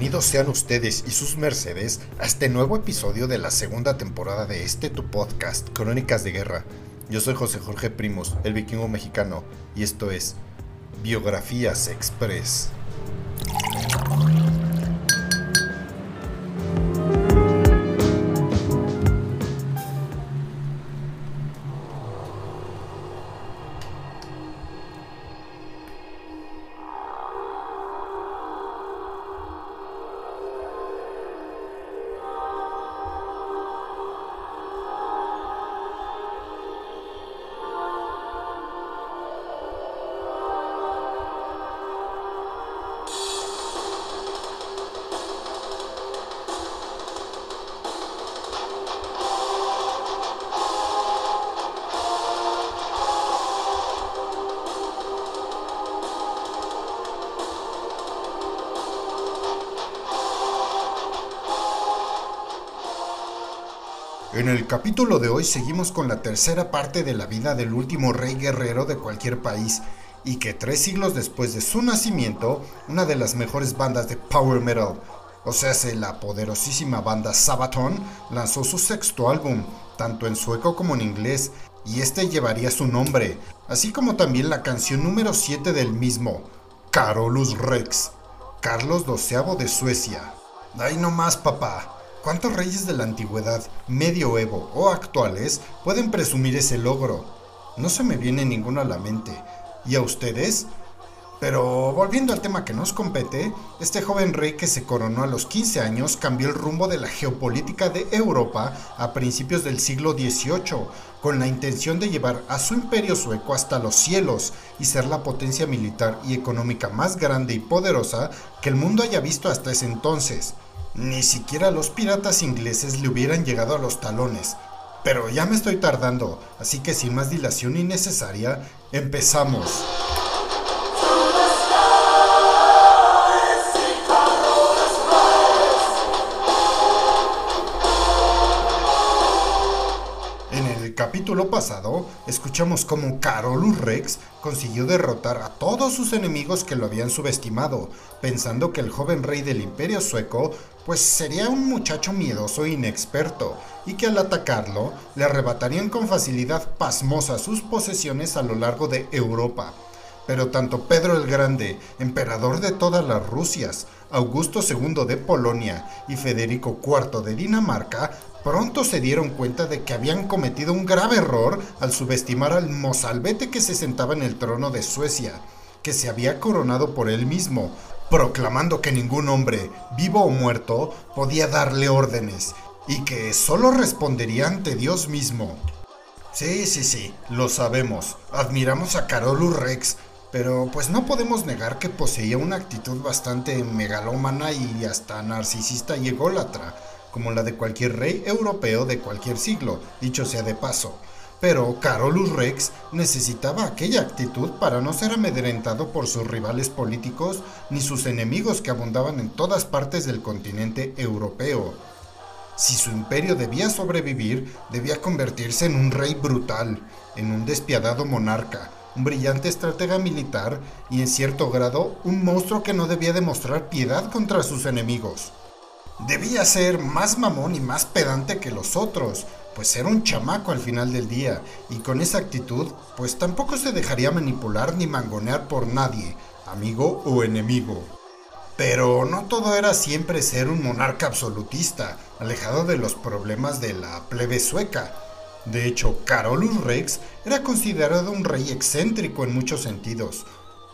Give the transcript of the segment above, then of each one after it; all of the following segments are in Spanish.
Bienvenidos sean ustedes y sus mercedes a este nuevo episodio de la segunda temporada de este tu podcast, Crónicas de Guerra. Yo soy José Jorge Primos, el vikingo mexicano, y esto es Biografías Express. El capítulo de hoy seguimos con la tercera parte de la vida del último rey guerrero de cualquier país y que tres siglos después de su nacimiento, una de las mejores bandas de power metal, o sea, la poderosísima banda Sabaton, lanzó su sexto álbum, tanto en sueco como en inglés, y este llevaría su nombre, así como también la canción número 7 del mismo, Carolus Rex, Carlos XII de Suecia. Ay no más, papá. ¿Cuántos reyes de la antigüedad, medioevo o actuales pueden presumir ese logro? No se me viene ninguno a la mente. ¿Y a ustedes? Pero volviendo al tema que nos compete, este joven rey que se coronó a los 15 años cambió el rumbo de la geopolítica de Europa a principios del siglo XVIII, con la intención de llevar a su imperio sueco hasta los cielos y ser la potencia militar y económica más grande y poderosa que el mundo haya visto hasta ese entonces. Ni siquiera los piratas ingleses le hubieran llegado a los talones. Pero ya me estoy tardando, así que sin más dilación innecesaria, empezamos. Capítulo pasado, escuchamos cómo Carolus Rex consiguió derrotar a todos sus enemigos que lo habían subestimado, pensando que el joven rey del imperio sueco pues sería un muchacho miedoso e inexperto, y que al atacarlo le arrebatarían con facilidad pasmosa sus posesiones a lo largo de Europa. Pero tanto Pedro el Grande, emperador de todas las Rusias, Augusto II de Polonia y Federico IV de Dinamarca pronto se dieron cuenta de que habían cometido un grave error al subestimar al mozalbete que se sentaba en el trono de Suecia, que se había coronado por él mismo, proclamando que ningún hombre, vivo o muerto, podía darle órdenes, y que solo respondería ante Dios mismo. Sí, sí, sí, lo sabemos. Admiramos a Carolus Rex, pero pues no podemos negar que poseía una actitud bastante megalómana y hasta narcisista y ególatra como la de cualquier rey europeo de cualquier siglo, dicho sea de paso. Pero Carolus Rex necesitaba aquella actitud para no ser amedrentado por sus rivales políticos ni sus enemigos que abundaban en todas partes del continente europeo. Si su imperio debía sobrevivir, debía convertirse en un rey brutal, en un despiadado monarca, un brillante estratega militar y en cierto grado un monstruo que no debía demostrar piedad contra sus enemigos. Debía ser más mamón y más pedante que los otros, pues era un chamaco al final del día, y con esa actitud, pues tampoco se dejaría manipular ni mangonear por nadie, amigo o enemigo. Pero no todo era siempre ser un monarca absolutista, alejado de los problemas de la plebe sueca. De hecho, Carolus Rex era considerado un rey excéntrico en muchos sentidos,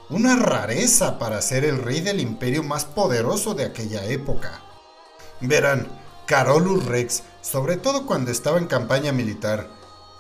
una rareza para ser el rey del imperio más poderoso de aquella época. Verán, Carolus Rex, sobre todo cuando estaba en campaña militar,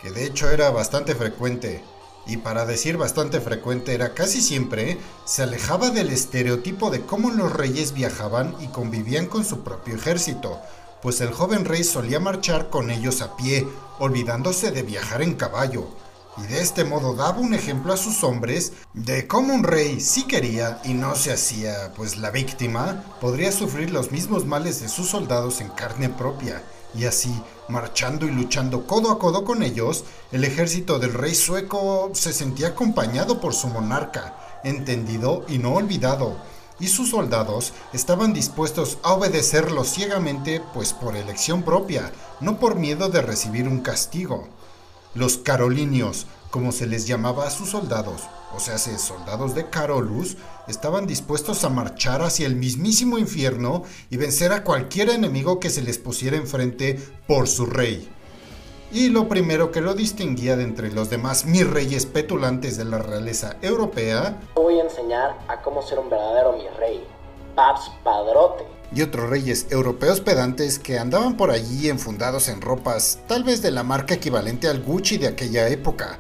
que de hecho era bastante frecuente, y para decir bastante frecuente era casi siempre, se alejaba del estereotipo de cómo los reyes viajaban y convivían con su propio ejército, pues el joven rey solía marchar con ellos a pie, olvidándose de viajar en caballo, y de este modo daba un ejemplo a sus hombres de cómo un rey, si quería y no se hacía pues la víctima, podría sufrir los mismos males de sus soldados en carne propia, y así, marchando y luchando codo a codo con ellos, el ejército del rey sueco se sentía acompañado por su monarca, entendido y no olvidado, y sus soldados estaban dispuestos a obedecerlo ciegamente, pues por elección propia, no por miedo de recibir un castigo. Los carolinios, como se les llamaba a sus soldados, o sea, soldados de Carolus, estaban dispuestos a marchar hacia el mismísimo infierno y vencer a cualquier enemigo que se les pusiera enfrente por su rey. Y lo primero que lo distinguía de entre los demás mis reyes petulantes de la realeza europea, voy a enseñar a cómo ser un verdadero mi rey, Paps Padrote. Y otros reyes europeos pedantes que andaban por allí enfundados en ropas, tal vez de la marca equivalente al Gucci de aquella época,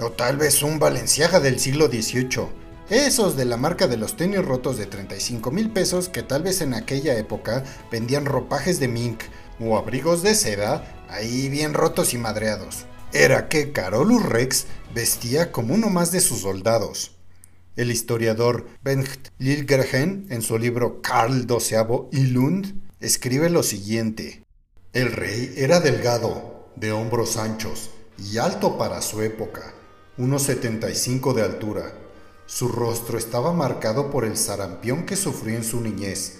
o tal vez un Valenciaga del siglo XVIII. Esos de la marca de los tenis rotos de 35 mil pesos que tal vez en aquella época vendían ropajes de mink o abrigos de seda ahí bien rotos y madreados. Era que Carolus Rex vestía como uno más de sus soldados. El historiador Bengt Lilgergen, en su libro Karl XII y Lund, escribe lo siguiente. El rey era delgado, de hombros anchos y alto para su época, unos 75 de altura. Su rostro estaba marcado por el sarampión que sufrió en su niñez,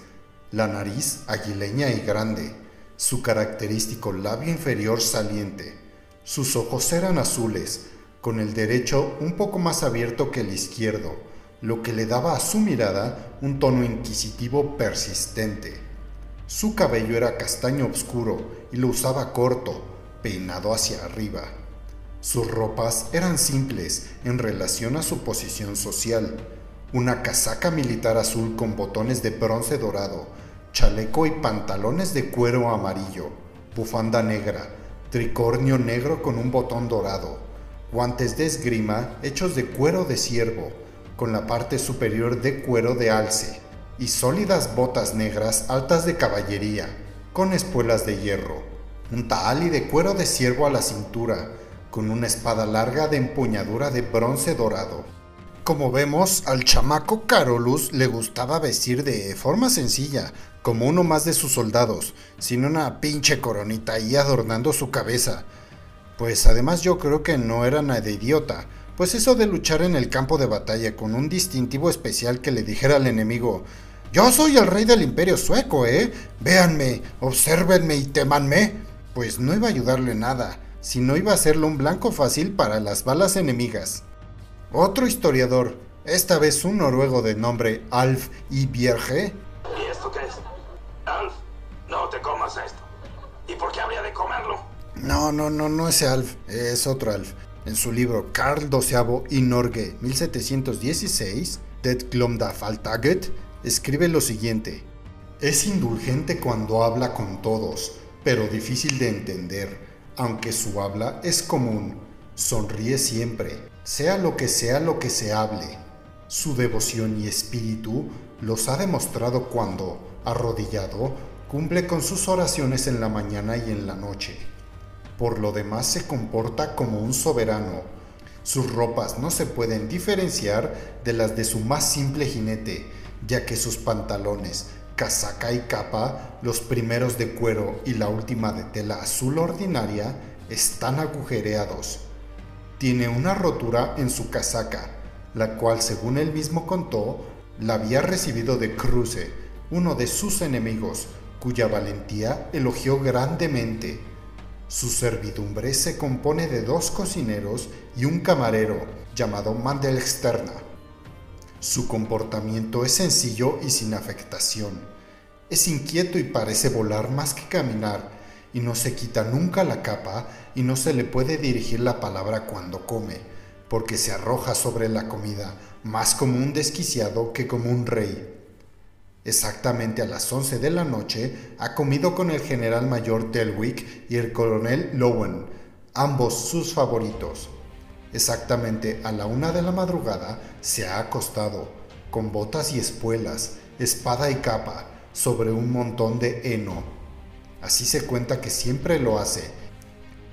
la nariz aguileña y grande, su característico labio inferior saliente. Sus ojos eran azules, con el derecho un poco más abierto que el izquierdo, lo que le daba a su mirada un tono inquisitivo persistente. Su cabello era castaño oscuro y lo usaba corto, peinado hacia arriba. Sus ropas eran simples en relación a su posición social. Una casaca militar azul con botones de bronce dorado, chaleco y pantalones de cuero amarillo, bufanda negra, tricornio negro con un botón dorado, guantes de esgrima hechos de cuero de ciervo, con la parte superior de cuero de alce, y sólidas botas negras altas de caballería, con espuelas de hierro, un taali de cuero de ciervo a la cintura, con una espada larga de empuñadura de bronce dorado. Como vemos, al chamaco Carolus le gustaba vestir de forma sencilla, como uno más de sus soldados, sin una pinche coronita ahí adornando su cabeza. Pues además yo creo que no era nada idiota, pues eso de luchar en el campo de batalla con un distintivo especial que le dijera al enemigo, yo soy el rey del imperio sueco, ¿eh? Véanme, obsérvenme y temanme, pues no iba a ayudarle nada, sino iba a hacerle un blanco fácil para las balas enemigas. Otro historiador, esta vez un noruego de nombre Alf Ibjerge, ¿Y esto qué es? Alf, no te comas esto. ¿Y por qué habría de comerlo? No, no, no, no es Alf, es otro Alf. En su libro Carl XII y Norge 1716, Det Glomda Faltaget, escribe lo siguiente. Es indulgente cuando habla con todos, pero difícil de entender, aunque su habla es común. Sonríe siempre, sea lo que sea lo que se hable. Su devoción y espíritu los ha demostrado cuando, arrodillado, cumple con sus oraciones en la mañana y en la noche. Por lo demás se comporta como un soberano. Sus ropas no se pueden diferenciar de las de su más simple jinete, ya que sus pantalones, casaca y capa, los primeros de cuero y la última de tela azul ordinaria, están agujereados. Tiene una rotura en su casaca, la cual, según él mismo contó, la había recibido de Cruce, uno de sus enemigos, cuya valentía elogió grandemente. Su servidumbre se compone de dos cocineros y un camarero, llamado Mandelexterna. Su comportamiento es sencillo y sin afectación. Es inquieto y parece volar más que caminar, y no se quita nunca la capa y no se le puede dirigir la palabra cuando come, porque se arroja sobre la comida, más como un desquiciado que como un rey. Exactamente a las 11 de la noche ha comido con el general mayor Delwick y el coronel Lowen, ambos sus favoritos. Exactamente a la una de la madrugada se ha acostado, con botas y espuelas, espada y capa, sobre un montón de heno. Así se cuenta que siempre lo hace.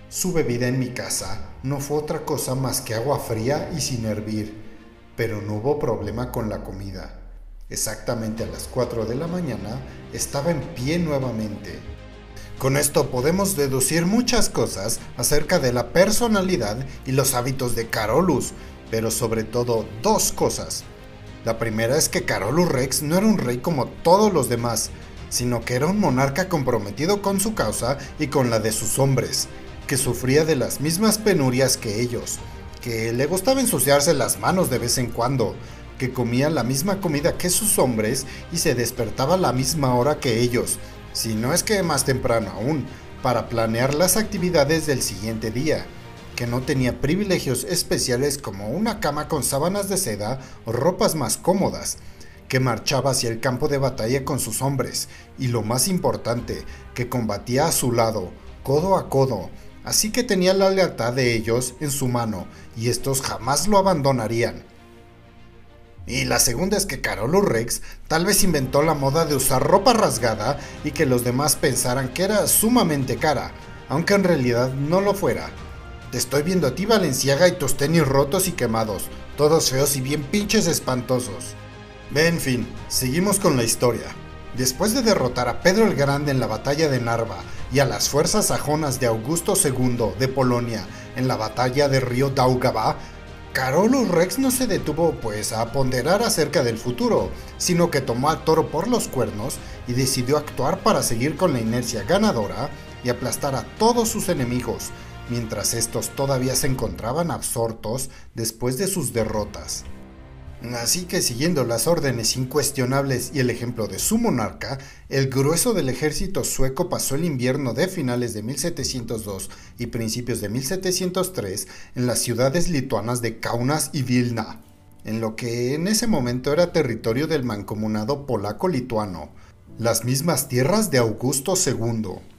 Su bebida en mi casa no fue otra cosa más que agua fría y sin hervir pero no hubo problema con la comida. Exactamente a las 4 de la mañana estaba en pie nuevamente. Con esto podemos deducir muchas cosas acerca de la personalidad y los hábitos de Carolus, pero sobre todo dos cosas. La primera es que Carolus Rex no era un rey como todos los demás, sino que era un monarca comprometido con su causa y con la de sus hombres, que sufría de las mismas penurias que ellos, que le gustaba ensuciarse las manos de vez en cuando, que comía la misma comida que sus hombres y se despertaba a la misma hora que ellos, si no es que más temprano aún, para planear las actividades del siguiente día, que no tenía privilegios especiales como una cama con sábanas de seda o ropas más cómodas, que marchaba hacia el campo de batalla con sus hombres, y lo más importante, que combatía a su lado, codo a codo, así que tenía la lealtad de ellos en su mano, y estos jamás lo abandonarían. Y la segunda es que Carolus Rex tal vez inventó la moda de usar ropa rasgada y que los demás pensaran que era sumamente cara, aunque en realidad no lo fuera. Te estoy viendo a ti Valenciaga y tus tenis rotos y quemados, todos feos y bien pinches espantosos. En fin, seguimos con la historia. Después de derrotar a Pedro el Grande en la batalla de Narva y a las fuerzas sajonas de Augusto II de Polonia en la batalla de Río Daugava, Carolus Rex no se detuvo pues a ponderar acerca del futuro, sino que tomó al toro por los cuernos y decidió actuar para seguir con la inercia ganadora y aplastar a todos sus enemigos, mientras estos todavía se encontraban absortos después de sus derrotas. Así que siguiendo las órdenes incuestionables y el ejemplo de su monarca, el grueso del ejército sueco pasó el invierno de finales de 1702 y principios de 1703 en las ciudades lituanas de Kaunas y Vilna, en lo que en ese momento era territorio del mancomunado polaco-lituano, las mismas tierras de Augusto II.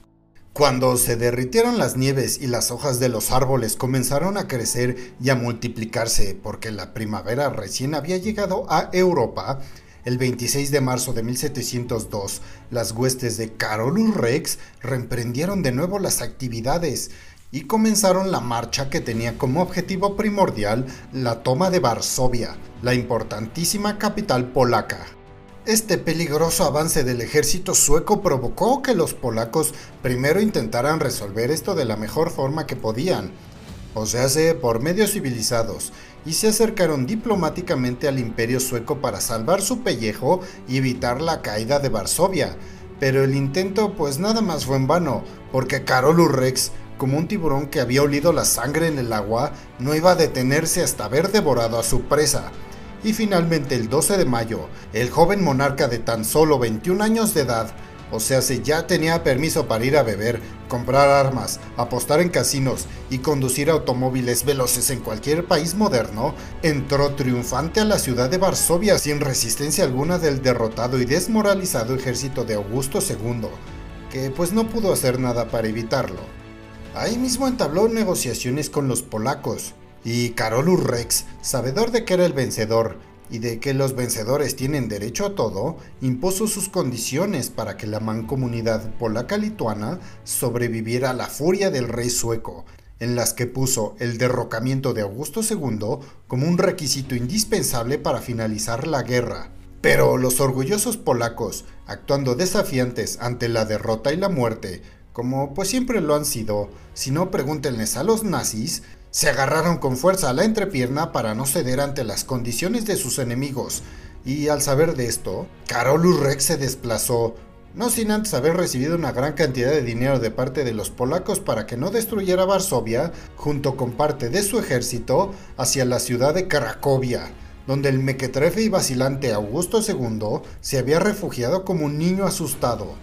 Cuando se derritieron las nieves y las hojas de los árboles comenzaron a crecer y a multiplicarse porque la primavera recién había llegado a Europa, el 26 de marzo de 1702, las huestes de Carolus Rex reemprendieron de nuevo las actividades y comenzaron la marcha que tenía como objetivo primordial la toma de Varsovia, la importantísima capital polaca. Este peligroso avance del ejército sueco provocó que los polacos primero intentaran resolver esto de la mejor forma que podían, o sea, por medios civilizados, y se acercaron diplomáticamente al imperio sueco para salvar su pellejo y evitar la caída de Varsovia. Pero el intento pues nada más fue en vano, porque Carolus Rex, como un tiburón que había olido la sangre en el agua, no iba a detenerse hasta haber devorado a su presa y finalmente el 12 de mayo, el joven monarca de tan solo 21 años de edad, o sea, si ya tenía permiso para ir a beber, comprar armas, apostar en casinos y conducir automóviles veloces en cualquier país moderno, entró triunfante a la ciudad de Varsovia sin resistencia alguna del derrotado y desmoralizado ejército de Augusto II, que pues no pudo hacer nada para evitarlo. Ahí mismo entabló negociaciones con los polacos, y Carolus Rex, sabedor de que era el vencedor y de que los vencedores tienen derecho a todo, impuso sus condiciones para que la mancomunidad polaca-lituana sobreviviera a la furia del rey sueco, en las que puso el derrocamiento de Augusto II como un requisito indispensable para finalizar la guerra. Pero los orgullosos polacos, actuando desafiantes ante la derrota y la muerte, como pues siempre lo han sido, si no pregúntenles a los nazis, se agarraron con fuerza a la entrepierna para no ceder ante las condiciones de sus enemigos, y al saber de esto, Carolus Rex se desplazó, no sin antes haber recibido una gran cantidad de dinero de parte de los polacos para que no destruyera Varsovia, junto con parte de su ejército, hacia la ciudad de Cracovia, donde el mequetrefe y vacilante Augusto II se había refugiado como un niño asustado.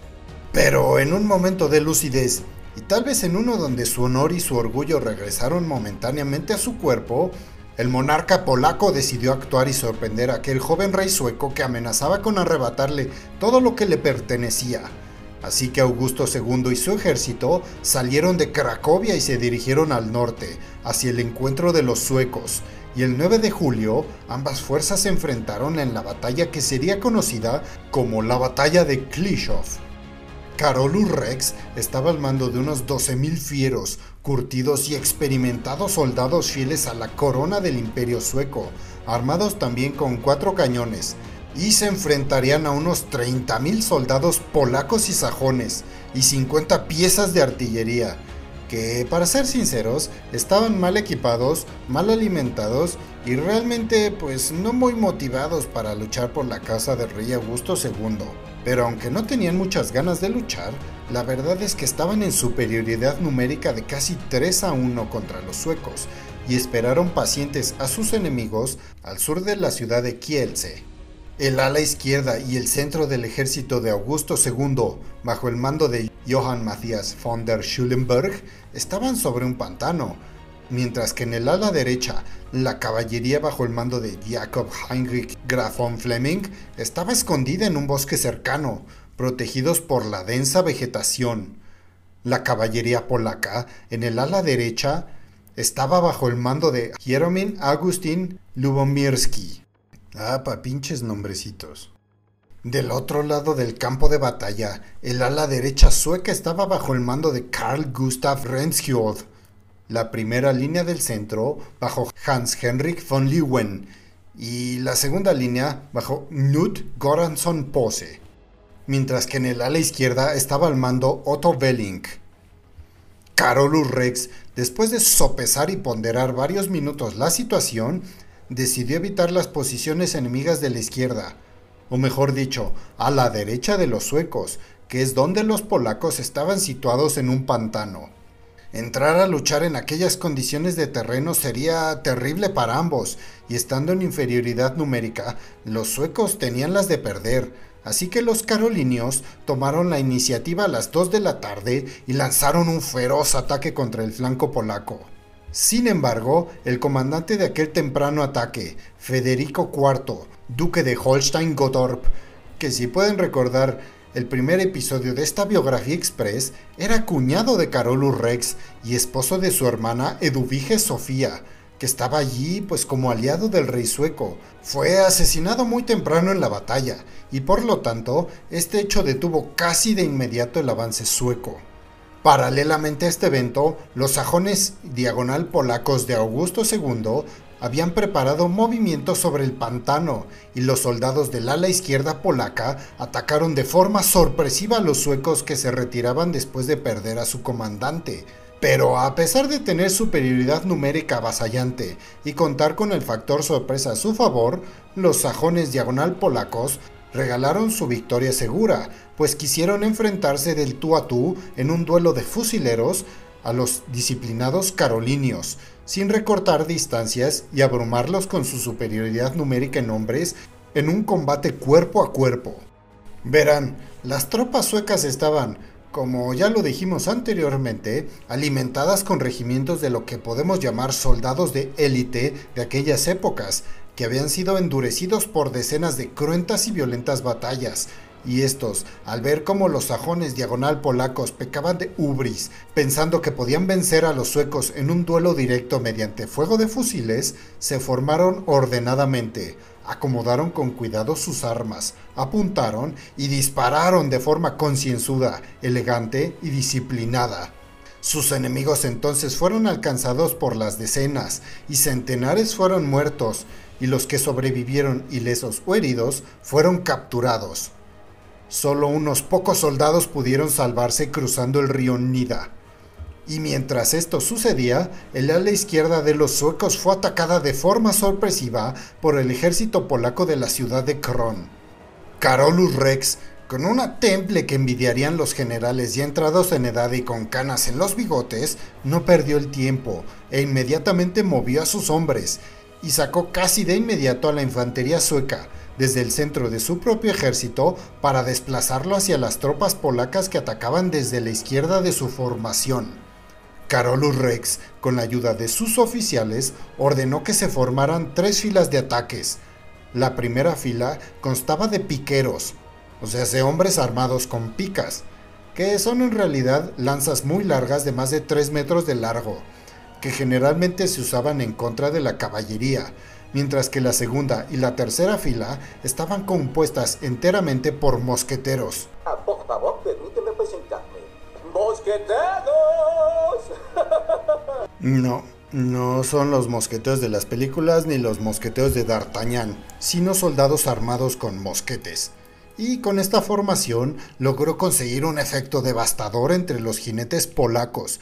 Pero en un momento de lucidez, y tal vez en uno donde su honor y su orgullo regresaron momentáneamente a su cuerpo, el monarca polaco decidió actuar y sorprender a aquel joven rey sueco que amenazaba con arrebatarle todo lo que le pertenecía. Así que Augusto II y su ejército salieron de Cracovia y se dirigieron al norte, hacia el encuentro de los suecos, y el 9 de julio ambas fuerzas se enfrentaron en la batalla que sería conocida como la Batalla de Klishov. Carolus Rex estaba al mando de unos 12.000 fieros, curtidos y experimentados soldados fieles a la corona del imperio sueco, armados también con cuatro cañones, y se enfrentarían a unos 30.000 soldados polacos y sajones, y 50 piezas de artillería, que para ser sinceros estaban mal equipados, mal alimentados y realmente pues no muy motivados para luchar por la casa del rey Augusto II. Pero aunque no tenían muchas ganas de luchar, la verdad es que estaban en superioridad numérica de casi 3 a 1 contra los suecos y esperaron pacientes a sus enemigos al sur de la ciudad de Kielce. El ala izquierda y el centro del ejército de Augusto II, bajo el mando de Johann Matthias von der Schulenberg, estaban sobre un pantano, mientras que en el ala derecha la caballería bajo el mando de Jakob Heinrich Graf von Fleming estaba escondida en un bosque cercano, protegidos por la densa vegetación. La caballería polaca, en el ala derecha, estaba bajo el mando de Hieromin Agustin Lubomirski. Ah, pa pinches nombrecitos. Del otro lado del campo de batalla, el ala derecha sueca estaba bajo el mando de Carl Gustav Renskjold. La primera línea del centro bajo Hans Henrik von Leeuwen y la segunda línea bajo Knut Goransson Pose. Mientras que en el ala izquierda estaba al mando Otto Welling. Carolus Rex, después de sopesar y ponderar varios minutos la situación, decidió evitar las posiciones enemigas de la izquierda, o mejor dicho, a la derecha de los suecos, que es donde los polacos estaban situados en un pantano. Entrar a luchar en aquellas condiciones de terreno sería terrible para ambos, y estando en inferioridad numérica, los suecos tenían las de perder, Así que los carolinios tomaron la iniciativa a las 2 de la tarde y lanzaron un feroz ataque contra el flanco polaco. Sin embargo, el comandante de aquel temprano ataque, Federico IV, duque de Holstein-Gottorp, que si pueden recordar el primer episodio de esta biografía express, era cuñado de Carolus Rex y esposo de su hermana Eduvige Sofía, que estaba allí pues como aliado del rey sueco. Fue asesinado muy temprano en la batalla y por lo tanto este hecho detuvo casi de inmediato el avance sueco. Paralelamente a este evento, los sajones diagonal polacos de Augusto II habían preparado movimientos sobre el pantano y los soldados del ala izquierda polaca atacaron de forma sorpresiva a los suecos que se retiraban después de perder a su comandante. Pero a pesar de tener superioridad numérica avasallante y contar con el factor sorpresa a su favor, los sajones diagonal polacos regalaron su victoria segura, pues quisieron enfrentarse del tú a tú en un duelo de fusileros a los disciplinados carolinios, sin recortar distancias y abrumarlos con su superioridad numérica en hombres en un combate cuerpo a cuerpo. Verán, las tropas suecas estaban como ya lo dijimos anteriormente, alimentadas con regimientos de lo que podemos llamar soldados de élite de aquellas épocas, que habían sido endurecidos por decenas de cruentas y violentas batallas, y estos, al ver cómo los sajones diagonal polacos pecaban de ubris, pensando que podían vencer a los suecos en un duelo directo mediante fuego de fusiles, se formaron ordenadamente, acomodaron con cuidado sus armas, apuntaron y dispararon de forma concienzuda, elegante y disciplinada. Sus enemigos entonces fueron alcanzados por las decenas y centenares fueron muertos y los que sobrevivieron ilesos o heridos fueron capturados. Solo unos pocos soldados pudieron salvarse cruzando el río Nida. Y mientras esto sucedía, el ala izquierda de los suecos fue atacada de forma sorpresiva por el ejército polaco de la ciudad de Kron. Carolus Rex, con una temple que envidiarían los generales ya entrados en edad y con canas en los bigotes, no perdió el tiempo e inmediatamente movió a sus hombres y sacó casi de inmediato a la infantería sueca desde el centro de su propio ejército para desplazarlo hacia las tropas polacas que atacaban desde la izquierda de su formación. Carolus Rex, con la ayuda de sus oficiales, ordenó que se formaran tres filas de ataques. La primera fila constaba de piqueros, o sea, de hombres armados con picas, que son en realidad lanzas muy largas de más de 3 metros de largo, que generalmente se usaban en contra de la caballería, mientras que la segunda y la tercera fila estaban compuestas enteramente por mosqueteros. Ah, por favor, permíteme presentarme. ¡Mosqueteros! No, no son los mosqueteos de las películas ni los mosqueteos de D'Artagnan, sino soldados armados con mosquetes. Y con esta formación logró conseguir un efecto devastador entre los jinetes polacos,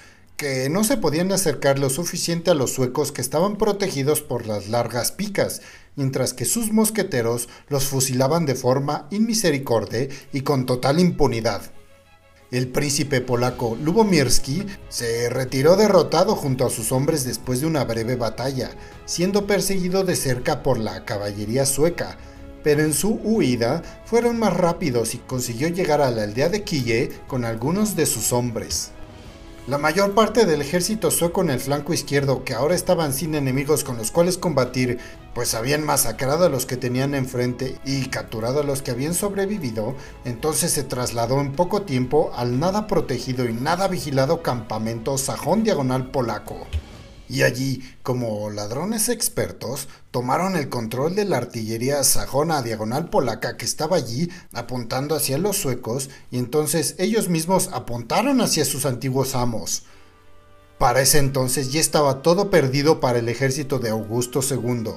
no se podían acercar lo suficiente a los suecos que estaban protegidos por las largas picas, mientras que sus mosqueteros los fusilaban de forma inmisericordia y con total impunidad. El príncipe polaco Lubomirski se retiró derrotado junto a sus hombres después de una breve batalla, siendo perseguido de cerca por la caballería sueca, pero en su huida fueron más rápidos y consiguió llegar a la aldea de Quille con algunos de sus hombres. La mayor parte del ejército sueco en el flanco izquierdo, que ahora estaban sin enemigos con los cuales combatir, pues habían masacrado a los que tenían enfrente y capturado a los que habían sobrevivido, entonces se trasladó en poco tiempo al nada protegido y nada vigilado campamento sajón diagonal polaco y allí, como ladrones expertos, tomaron el control de la artillería sajona diagonal polaca que estaba allí apuntando hacia los suecos y entonces ellos mismos apuntaron hacia sus antiguos amos. Para ese entonces ya estaba todo perdido para el ejército de Augusto II.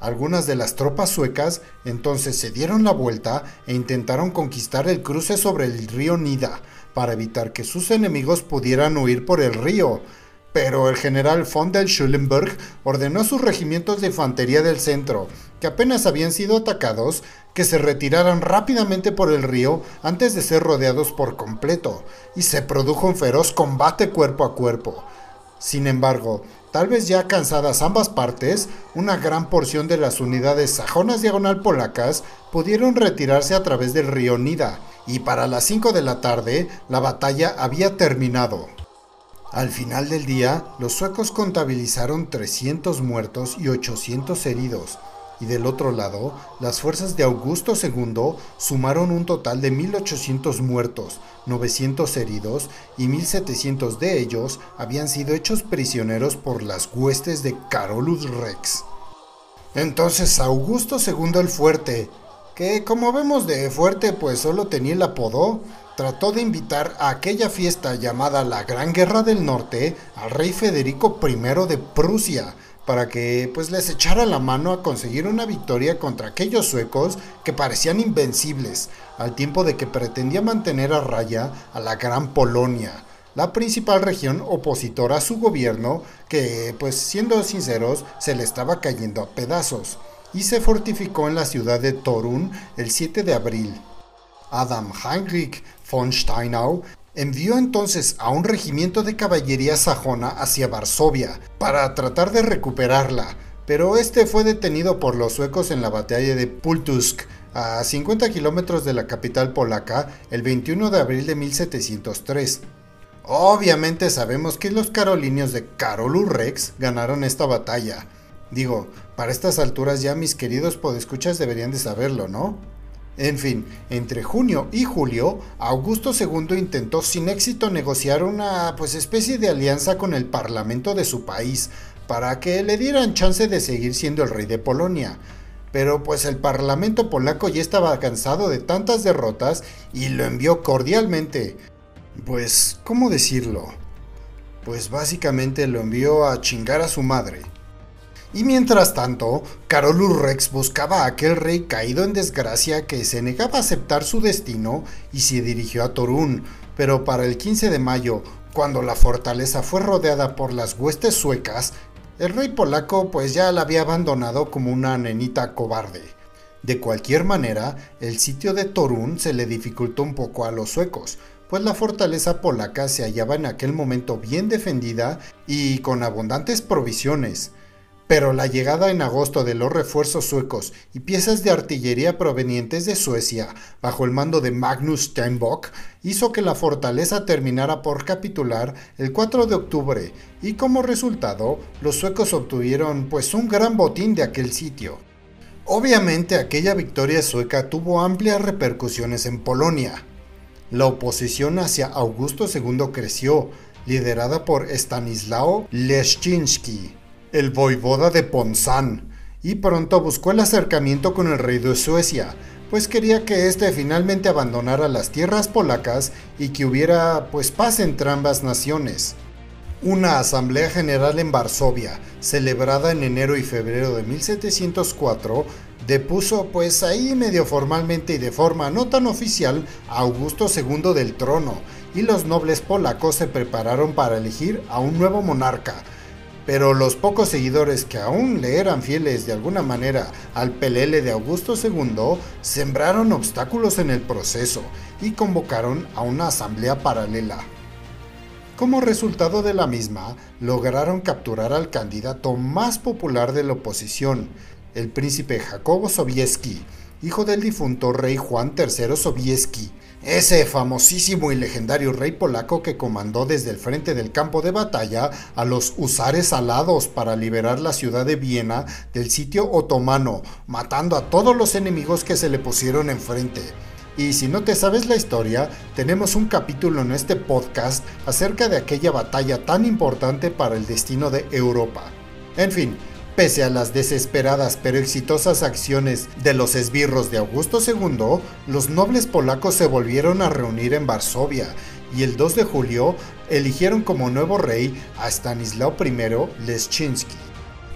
Algunas de las tropas suecas entonces se dieron la vuelta e intentaron conquistar el cruce sobre el río Nida para evitar que sus enemigos pudieran huir por el río, pero el general von der Schulenburg ordenó a sus regimientos de infantería del centro, que apenas habían sido atacados, que se retiraran rápidamente por el río antes de ser rodeados por completo, y se produjo un feroz combate cuerpo a cuerpo. Sin embargo, tal vez ya cansadas ambas partes, una gran porción de las unidades sajonas diagonal polacas pudieron retirarse a través del río Nida, y para las 5 de la tarde la batalla había terminado. Al final del día, los suecos contabilizaron 300 muertos y 800 heridos, y del otro lado, las fuerzas de Augusto II sumaron un total de 1.800 muertos, 900 heridos y 1.700 de ellos habían sido hechos prisioneros por las huestes de Carolus Rex. Entonces Augusto II el Fuerte, que como vemos de fuerte pues solo tenía el apodo, trató de invitar a aquella fiesta llamada la Gran Guerra del Norte al rey Federico I de Prusia, para que pues les echara la mano a conseguir una victoria contra aquellos suecos que parecían invencibles, al tiempo de que pretendía mantener a raya a la Gran Polonia, la principal región opositora a su gobierno que pues siendo sinceros se le estaba cayendo a pedazos, y se fortificó en la ciudad de Torun el 7 de abril. Adam Heinrich von Steinau envió entonces a un regimiento de caballería sajona hacia Varsovia para tratar de recuperarla, pero este fue detenido por los suecos en la batalla de Pultusk, a 50 kilómetros de la capital polaca, el 21 de abril de 1703. Obviamente sabemos que los carolinios de Carolus Rex ganaron esta batalla. Digo, para estas alturas ya mis queridos podescuchas deberían de saberlo, ¿no? En fin, entre junio y julio, Augusto II intentó sin éxito negociar una pues especie de alianza con el parlamento de su país para que le dieran chance de seguir siendo el rey de Polonia. Pero pues el parlamento polaco ya estaba cansado de tantas derrotas y lo envió cordialmente. Pues, ¿cómo decirlo? Pues básicamente lo envió a chingar a su madre. Y mientras tanto, Carolus Rex buscaba a aquel rey caído en desgracia que se negaba a aceptar su destino y se dirigió a Torún, pero para el 15 de mayo, cuando la fortaleza fue rodeada por las huestes suecas, el rey polaco pues ya la había abandonado como una nenita cobarde. De cualquier manera, el sitio de Torún se le dificultó un poco a los suecos, pues la fortaleza polaca se hallaba en aquel momento bien defendida y con abundantes provisiones pero la llegada en agosto de los refuerzos suecos y piezas de artillería provenientes de Suecia, bajo el mando de Magnus Steinbock, hizo que la fortaleza terminara por capitular el 4 de octubre, y como resultado, los suecos obtuvieron pues un gran botín de aquel sitio. Obviamente aquella victoria sueca tuvo amplias repercusiones en Polonia. La oposición hacia Augusto II creció, liderada por Stanislao Leszczynski, el voivoda de Ponzán, y pronto buscó el acercamiento con el rey de Suecia, pues quería que éste finalmente abandonara las tierras polacas y que hubiera pues paz entre ambas naciones. Una asamblea general en Varsovia, celebrada en enero y febrero de 1704, depuso pues ahí medio formalmente y de forma no tan oficial a Augusto II del trono y los nobles polacos se prepararon para elegir a un nuevo monarca. Pero los pocos seguidores que aún le eran fieles de alguna manera al pelele de Augusto II sembraron obstáculos en el proceso y convocaron a una asamblea paralela. Como resultado de la misma, lograron capturar al candidato más popular de la oposición, el príncipe Jacobo Sobieski, hijo del difunto rey Juan III Sobieski, ese famosísimo y legendario rey polaco que comandó desde el frente del campo de batalla a los husares alados para liberar la ciudad de Viena del sitio otomano, matando a todos los enemigos que se le pusieron enfrente. Y si no te sabes la historia, tenemos un capítulo en este podcast acerca de aquella batalla tan importante para el destino de Europa. En fin, Pese a las desesperadas pero exitosas acciones de los esbirros de Augusto II, los nobles polacos se volvieron a reunir en Varsovia y el 2 de julio eligieron como nuevo rey a Stanislao I Leszczynski.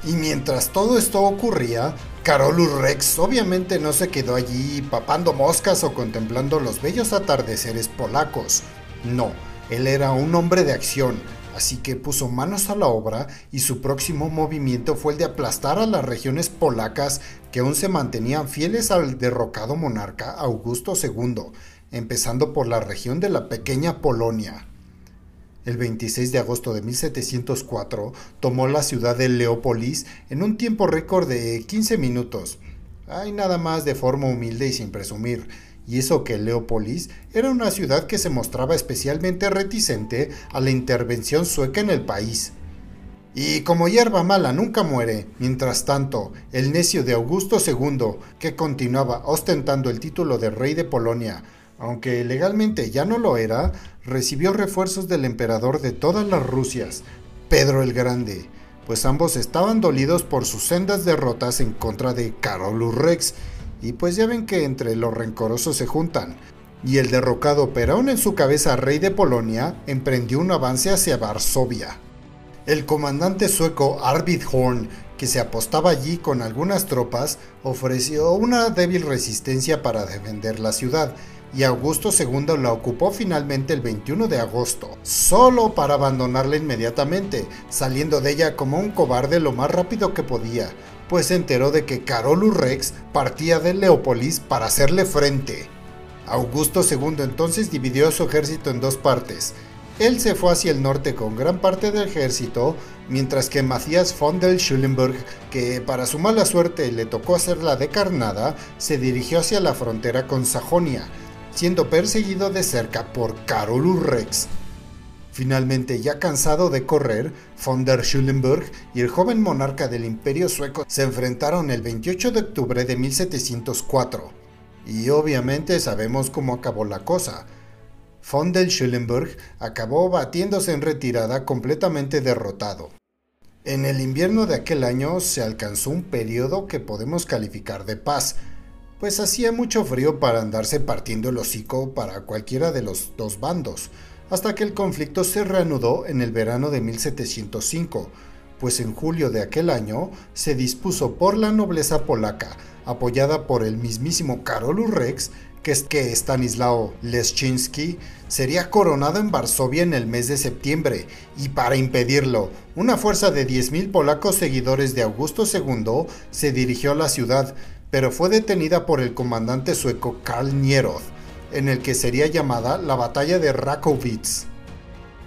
Y mientras todo esto ocurría, Karolus Rex obviamente no se quedó allí papando moscas o contemplando los bellos atardeceres polacos. No, él era un hombre de acción, así que puso manos a la obra y su próximo movimiento fue el de aplastar a las regiones polacas que aún se mantenían fieles al derrocado monarca Augusto II, empezando por la región de la pequeña Polonia. El 26 de agosto de 1704 tomó la ciudad de Leópolis en un tiempo récord de 15 minutos. Hay nada más de forma humilde y sin presumir, y eso que Leópolis era una ciudad que se mostraba especialmente reticente a la intervención sueca en el país. Y como hierba mala nunca muere, mientras tanto, el necio de Augusto II, que continuaba ostentando el título de rey de Polonia, aunque legalmente ya no lo era, recibió refuerzos del emperador de todas las Rusias, Pedro el Grande, pues ambos estaban dolidos por sus sendas derrotas en contra de Carolus Rex, y pues ya ven que entre los rencorosos se juntan. Y el derrocado Perón en su cabeza rey de Polonia emprendió un avance hacia Varsovia. El comandante sueco Arvid Horn, que se apostaba allí con algunas tropas, ofreció una débil resistencia para defender la ciudad, y Augusto II la ocupó finalmente el 21 de agosto, solo para abandonarla inmediatamente, saliendo de ella como un cobarde lo más rápido que podía, pues se enteró de que Carolus Rex partía de Leópolis para hacerle frente. Augusto II entonces dividió su ejército en dos partes. Él se fue hacia el norte con gran parte del ejército, mientras que Matthias von der Schulenburg, que para su mala suerte le tocó hacer la decarnada, se dirigió hacia la frontera con Sajonia, siendo perseguido de cerca por Carolus Rex, Finalmente, ya cansado de correr, von der Schulenburg y el joven monarca del imperio sueco se enfrentaron el 28 de octubre de 1704. Y obviamente sabemos cómo acabó la cosa. Von der Schulenburg acabó batiéndose en retirada completamente derrotado. En el invierno de aquel año se alcanzó un periodo que podemos calificar de paz, pues hacía mucho frío para andarse partiendo el hocico para cualquiera de los dos bandos hasta que el conflicto se reanudó en el verano de 1705, pues en julio de aquel año se dispuso por la nobleza polaca, apoyada por el mismísimo Karolus Rex, que, es que Stanislao Leszczynski sería coronado en Varsovia en el mes de septiembre, y para impedirlo, una fuerza de 10.000 polacos seguidores de Augusto II se dirigió a la ciudad, pero fue detenida por el comandante sueco Karl Nieroth, en el que sería llamada la batalla de Rakowitz.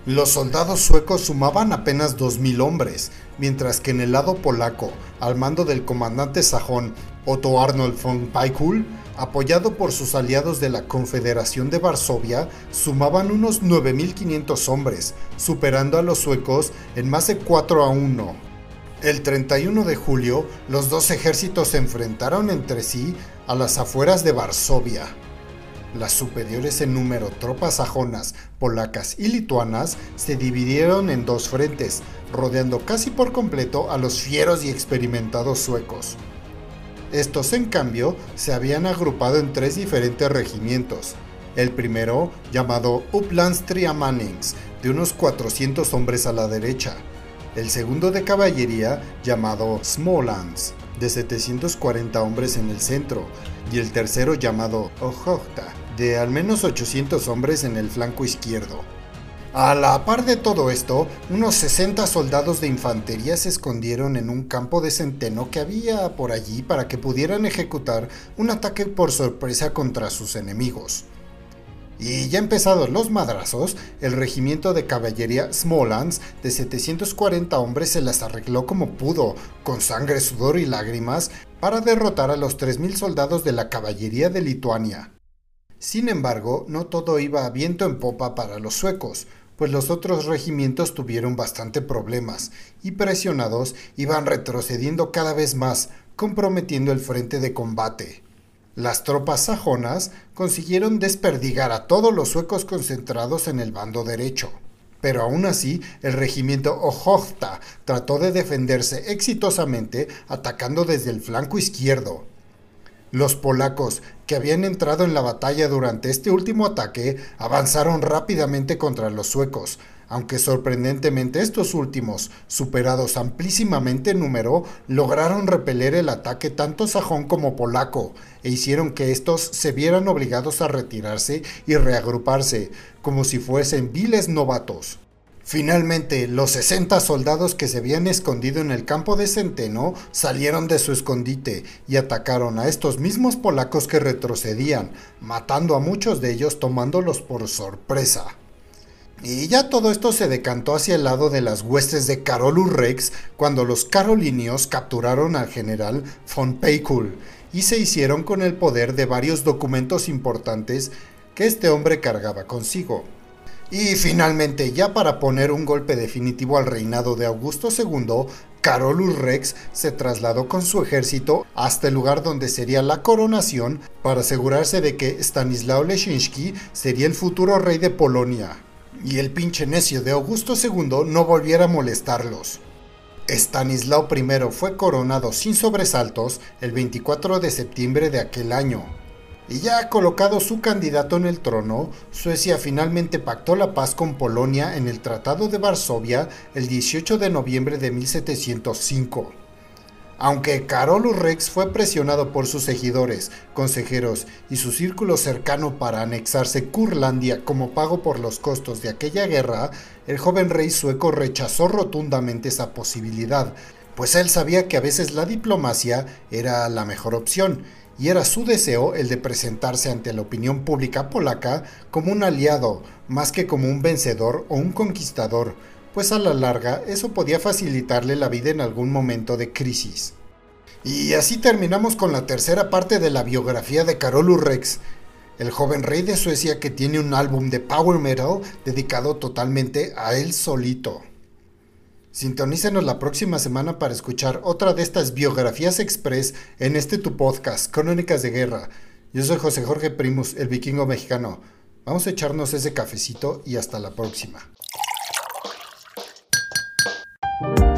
Los soldados suecos sumaban apenas 2.000 hombres, mientras que en el lado polaco, al mando del comandante sajón Otto Arnold von Paikul, apoyado por sus aliados de la Confederación de Varsovia, sumaban unos 9.500 hombres, superando a los suecos en más de 4 a 1. El 31 de julio, los dos ejércitos se enfrentaron entre sí a las afueras de Varsovia. Las superiores en número tropas sajonas, polacas y lituanas se dividieron en dos frentes, rodeando casi por completo a los fieros y experimentados suecos. Estos, en cambio, se habían agrupado en tres diferentes regimientos. El primero, llamado Upplandstriamannings, de unos 400 hombres a la derecha. El segundo de caballería, llamado Smolands, de 740 hombres en el centro. Y el tercero, llamado Ojochta, de al menos 800 hombres en el flanco izquierdo. A la par de todo esto, unos 60 soldados de infantería se escondieron en un campo de centeno que había por allí para que pudieran ejecutar un ataque por sorpresa contra sus enemigos. Y ya empezados los madrazos, el regimiento de caballería Smolans de 740 hombres se las arregló como pudo, con sangre, sudor y lágrimas, para derrotar a los 3.000 soldados de la caballería de Lituania. Sin embargo, no todo iba a viento en popa para los suecos, pues los otros regimientos tuvieron bastante problemas y presionados iban retrocediendo cada vez más, comprometiendo el frente de combate. Las tropas sajonas consiguieron desperdigar a todos los suecos concentrados en el bando derecho. Pero aún así, el regimiento Ojota trató de defenderse exitosamente atacando desde el flanco izquierdo. Los polacos, que habían entrado en la batalla durante este último ataque, avanzaron rápidamente contra los suecos, aunque sorprendentemente estos últimos, superados amplísimamente en número, lograron repeler el ataque tanto sajón como polaco, e hicieron que estos se vieran obligados a retirarse y reagruparse, como si fuesen viles novatos. Finalmente, los 60 soldados que se habían escondido en el campo de Centeno salieron de su escondite y atacaron a estos mismos polacos que retrocedían, matando a muchos de ellos tomándolos por sorpresa. Y ya todo esto se decantó hacia el lado de las huestes de Carolus Rex cuando los carolinios capturaron al general von Peikul y se hicieron con el poder de varios documentos importantes que este hombre cargaba consigo. Y finalmente, ya para poner un golpe definitivo al reinado de Augusto II, Carolus Rex se trasladó con su ejército hasta el lugar donde sería la coronación para asegurarse de que Stanislao Leszczynski sería el futuro rey de Polonia y el pinche necio de Augusto II no volviera a molestarlos. Estanislao I fue coronado sin sobresaltos el 24 de septiembre de aquel año. Y ya colocado su candidato en el trono, Suecia finalmente pactó la paz con Polonia en el Tratado de Varsovia el 18 de noviembre de 1705. Aunque Carolus Rex fue presionado por sus seguidores, consejeros y su círculo cercano para anexarse Curlandia como pago por los costos de aquella guerra, el joven rey sueco rechazó rotundamente esa posibilidad, pues él sabía que a veces la diplomacia era la mejor opción, y era su deseo el de presentarse ante la opinión pública polaca como un aliado, más que como un vencedor o un conquistador, pues a la larga eso podía facilitarle la vida en algún momento de crisis. Y así terminamos con la tercera parte de la biografía de Carolus Rex, el joven rey de Suecia que tiene un álbum de power metal dedicado totalmente a él solito. Sintonícenos la próxima semana para escuchar otra de estas biografías express en este tu podcast, Crónicas de Guerra. Yo soy José Jorge Primus, el vikingo mexicano. Vamos a echarnos ese cafecito y hasta la próxima. Thank you.